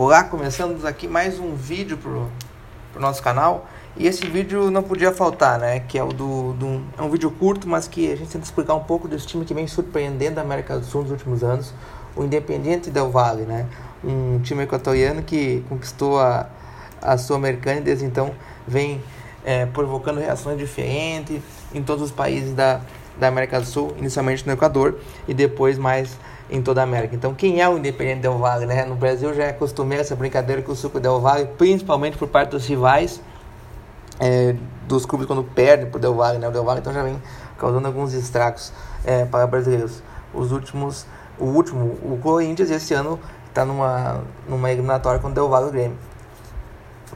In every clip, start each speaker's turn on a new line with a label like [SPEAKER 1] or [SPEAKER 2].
[SPEAKER 1] Olá, começando aqui mais um vídeo pro, pro nosso canal. E esse vídeo não podia faltar, né? Que é o do, do, é um vídeo curto, mas que a gente tenta explicar um pouco desse time que vem surpreendendo a América do Sul nos últimos anos, o Independiente Del Valle, né? Um time equatoriano que conquistou a, a Sul-Americana e desde então vem é, provocando reações diferentes em todos os países da, da América do Sul, inicialmente no Equador e depois mais em toda a América. Então, quem é o Independente Del Valle? Né? No Brasil já é costumeira essa brincadeira com o Suco Del Valle, principalmente por parte dos rivais é, dos clubes quando perdem por Del Valle. Né? O Del Valle então já vem causando alguns estragos é, para brasileiros. Os últimos, o último, o Corinthians esse ano está numa, numa eliminatória com o Del Valle Grêmio.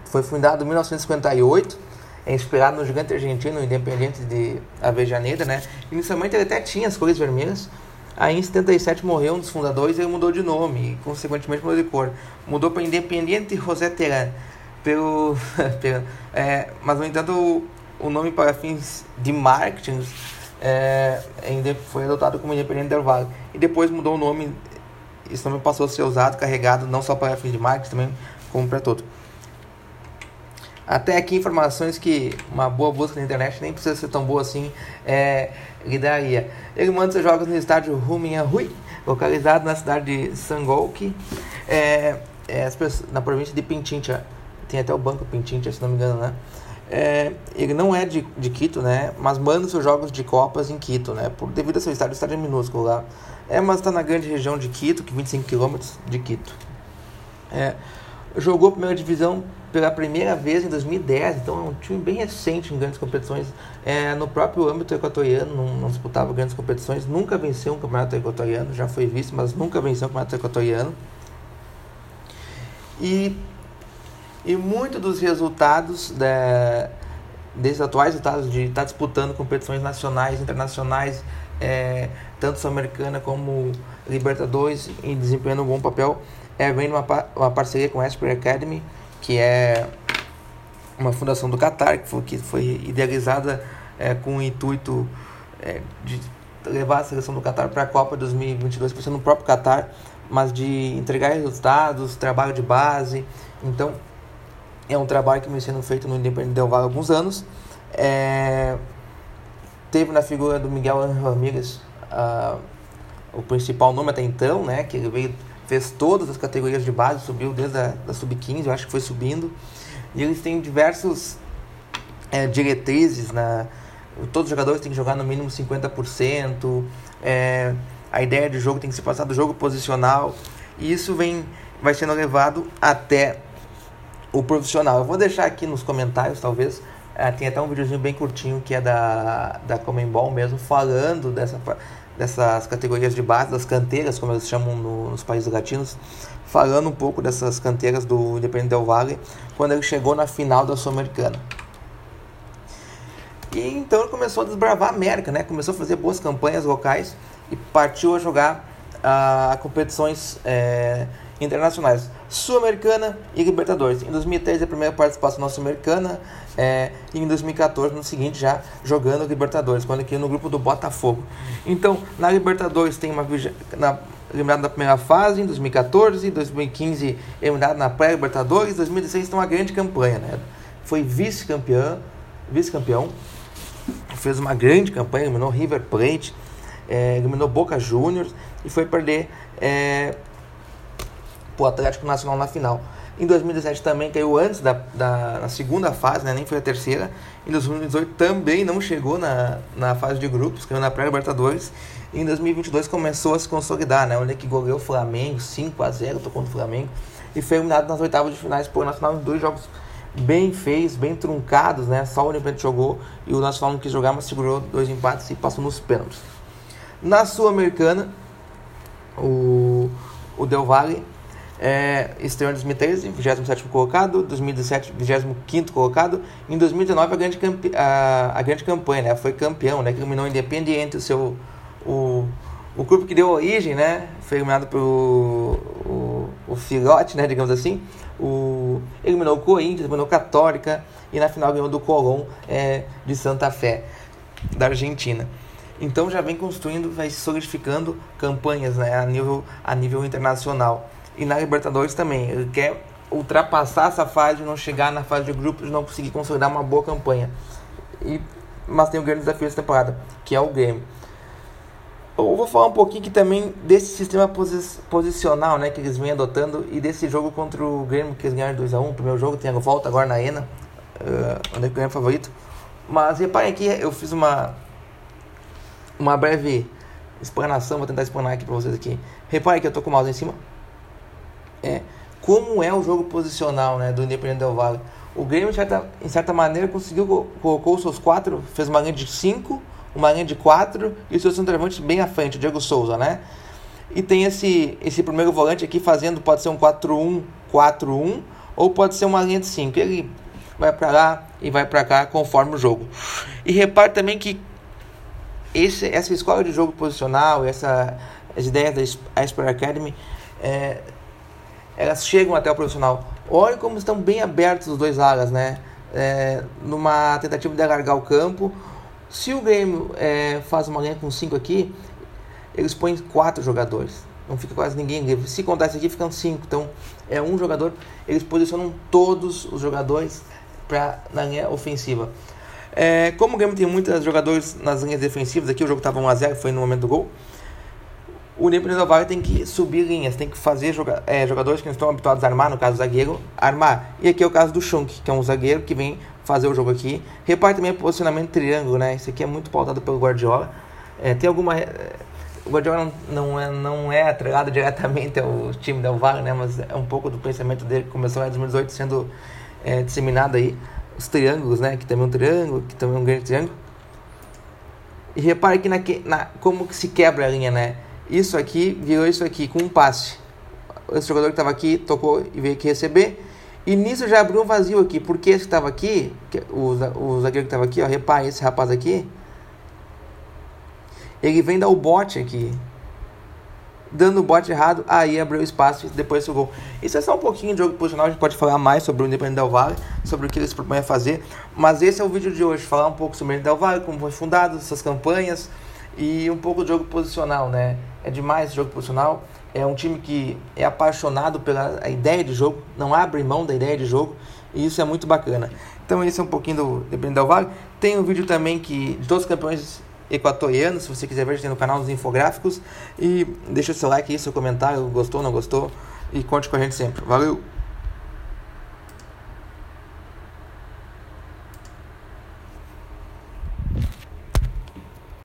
[SPEAKER 1] Foi fundado em 1958 é inspirado no gigante argentino independente de Avejaneira, né? Inicialmente ele até tinha as cores vermelhas, Aí em 77 morreu um dos fundadores e ele mudou de nome e consequentemente mudou de cor. Mudou para Independiente José Terán. Pelo, pelo, é, mas no entanto o, o, nome para fins de marketing é, foi adotado como Independiente del Valle. E depois mudou o nome, esse nome passou a ser usado, carregado não só para fins de marketing, também como para todo. Até aqui informações que uma boa busca na internet nem precisa ser tão boa assim é, lhe daria. Ele manda seus jogos no estádio Ruminhahui, localizado na cidade de Sangolki, é, é, na província de Pintincha. Tem até o banco Pintincha, se não me engano, né? É, ele não é de, de Quito, né? Mas manda seus jogos de Copas em Quito, né? Por, devido ao seu estádio, o estádio é minúsculo lá. É, mas está na grande região de Quito, que 25 km de Quito. É, jogou a primeira divisão pela primeira vez em 2010, então é um time bem recente em grandes competições. É, no próprio âmbito equatoriano, não, não, disputava grandes competições, nunca venceu um campeonato equatoriano, já foi visto, mas nunca venceu um campeonato equatoriano. E, e muito dos resultados da, desses atuais resultados de estar tá disputando competições nacionais, internacionais, é, tanto sul-americana como Libertadores, e desempenhando um bom papel, é, vem uma, uma parceria com a Esper Academy, que é uma fundação do Qatar, que foi, que foi idealizada é, com o intuito é, de levar a seleção do Qatar para a Copa 2022, por ser no próprio Qatar, mas de entregar resultados, trabalho de base. Então, é um trabalho que vem sendo feito no Independente Del Valle há alguns anos. É, teve na figura do Miguel Ramírez uh, o principal nome até então, né, que ele veio fez todas as categorias de base, subiu desde a da sub-15, eu acho que foi subindo. E eles têm diversos é, diretrizes, na, todos os jogadores têm que jogar no mínimo 50%, é, a ideia de jogo tem que ser passada do jogo posicional, e isso vem, vai sendo levado até o profissional. Eu vou deixar aqui nos comentários, talvez, é, tem até um videozinho bem curtinho que é da, da Comembol mesmo, falando dessa dessas categorias de base, das canteiras, como eles chamam no, nos países latinos, falando um pouco dessas canteiras do Independente Del Valle, quando ele chegou na final da Sul-Americana. E então ele começou a desbravar a América, né? Começou a fazer boas campanhas locais e partiu a jogar a uh, competições é, internacionais, Sul-Americana e Libertadores. Em 2013 a primeira participação na Sul-Americana é, e em 2014 no seguinte já jogando Libertadores, quando aqui no grupo do Botafogo. Então na Libertadores tem uma na, eliminado na primeira fase em 2014, 2015 eliminado na pré-Libertadores, 2016 tem uma grande campanha, né? Foi vice-campeão, vice-campeão, fez uma grande campanha, eliminou River Plate, é, eliminou Boca Juniors e foi perder é, o Atlético Nacional na final. Em 2017 também caiu antes da, da segunda fase, né? nem foi a terceira. Em 2018 também não chegou na, na fase de grupos, caiu na pré-Libertadores. Em 2022 começou a se consolidar, né? Onde que goleou o Flamengo 5 a 0 tô contra o Flamengo e foi eliminado nas oitavas de finais por Nacional em dois jogos bem feios, bem truncados, né? Só o Olympiacos jogou e o Nacional não quis jogar, mas segurou dois empates e passou nos pênaltis. Na Sul-Americana, o, o Del Valle é, estreou em 2013, 27 colocado, 2017, 25 colocado, em 2019 a grande, a, a grande campanha, né? Foi campeão, né? Que eliminou Independiente, o seu o, o grupo que deu origem, né? Foi eliminado pelo o, o filhote, né? Digamos assim. O, eliminou o Corinthians, eliminou Católica e na final ganhou do Colón é, de Santa Fé, da Argentina. Então já vem construindo, vai solidificando campanhas né, a, nível, a nível internacional. E na Libertadores também. Ele quer ultrapassar essa fase, não chegar na fase de grupos, não conseguir consolidar uma boa campanha. E, mas tem um grande desafio dessa temporada, que é o Grêmio. Eu vou falar um pouquinho aqui também desse sistema posi posicional né, que eles vêm adotando e desse jogo contra o Grêmio que eles ganharam 2x1. O primeiro jogo tem a volta agora na Ena, uh, onde é que o Grêmio é favorito. Mas reparem aqui, eu fiz uma, uma breve explanação, vou tentar explanar aqui para vocês aqui. Reparem que eu tô com o mouse em cima. É, como é o jogo posicional né, do Independente Del Valle. O Grêmio, em certa, em certa maneira, conseguiu, colocou os seus quatro, fez uma linha de cinco uma linha de quatro e o seu centroavante bem à frente, o Diego Souza, né? E tem esse, esse primeiro volante aqui fazendo, pode ser um 4-1-4-1 ou pode ser uma linha de 5. Ele vai para lá e vai para cá conforme o jogo. E repare também que esse, essa escola de jogo posicional, essa, as ideias da Esper Academy, é, elas chegam até o profissional. Olha como estão bem abertos os dois alas, né? É, numa tentativa de alargar o campo se o Grêmio é, faz uma linha com 5 aqui, eles põem 4 jogadores. Não fica quase ninguém. Se contar isso aqui, ficam 5. Então, é um jogador. Eles posicionam todos os jogadores pra, na linha ofensiva. É, como o Grêmio tem muitos jogadores nas linhas defensivas, aqui o jogo estava 1x0, foi no momento do gol. O Independente Valle tem que subir linhas, tem que fazer joga é, jogadores que não estão habituados a armar, no caso o zagueiro, armar. E aqui é o caso do Schunk, que é um zagueiro que vem fazer o jogo aqui. Repare também o posicionamento triângulo, né? Isso aqui é muito pautado pelo Guardiola. É, tem alguma. É, o Guardiola não, não, é, não é atrelado diretamente ao time Del Valle, né? Mas é um pouco do pensamento dele que começou em 2018 sendo é, disseminado aí. Os triângulos, né? Que também é um triângulo, que também é um grande triângulo. E repare aqui na, na, como que se quebra a linha, né? Isso aqui virou isso aqui com um passe. Esse jogador que estava aqui tocou e veio aqui receber e nisso já abriu um vazio aqui, porque esse que estava aqui, o, o zagueiro que estava aqui, ó, repare esse rapaz aqui, ele vem dar o bote aqui. Dando o bote errado, aí abriu espaço depois o gol. Isso é só um pouquinho de jogo posicional, a gente pode falar mais sobre o Independente Del Valle, sobre o que eles propõem a fazer. Mas esse é o vídeo de hoje, falar um pouco sobre o Independente Del Valle, como foi fundado, essas campanhas e um pouco de jogo posicional, né? É demais esse jogo posicional é um time que é apaixonado pela ideia de jogo, não abre mão da ideia de jogo, e isso é muito bacana. Então esse é um pouquinho do Dependendo Del Vale. Tem um vídeo também que de todos os campeões equatorianos, se você quiser ver, tem no canal dos infográficos. E deixa o seu like aí, seu comentário, gostou, não gostou, e conte com a gente sempre. Valeu!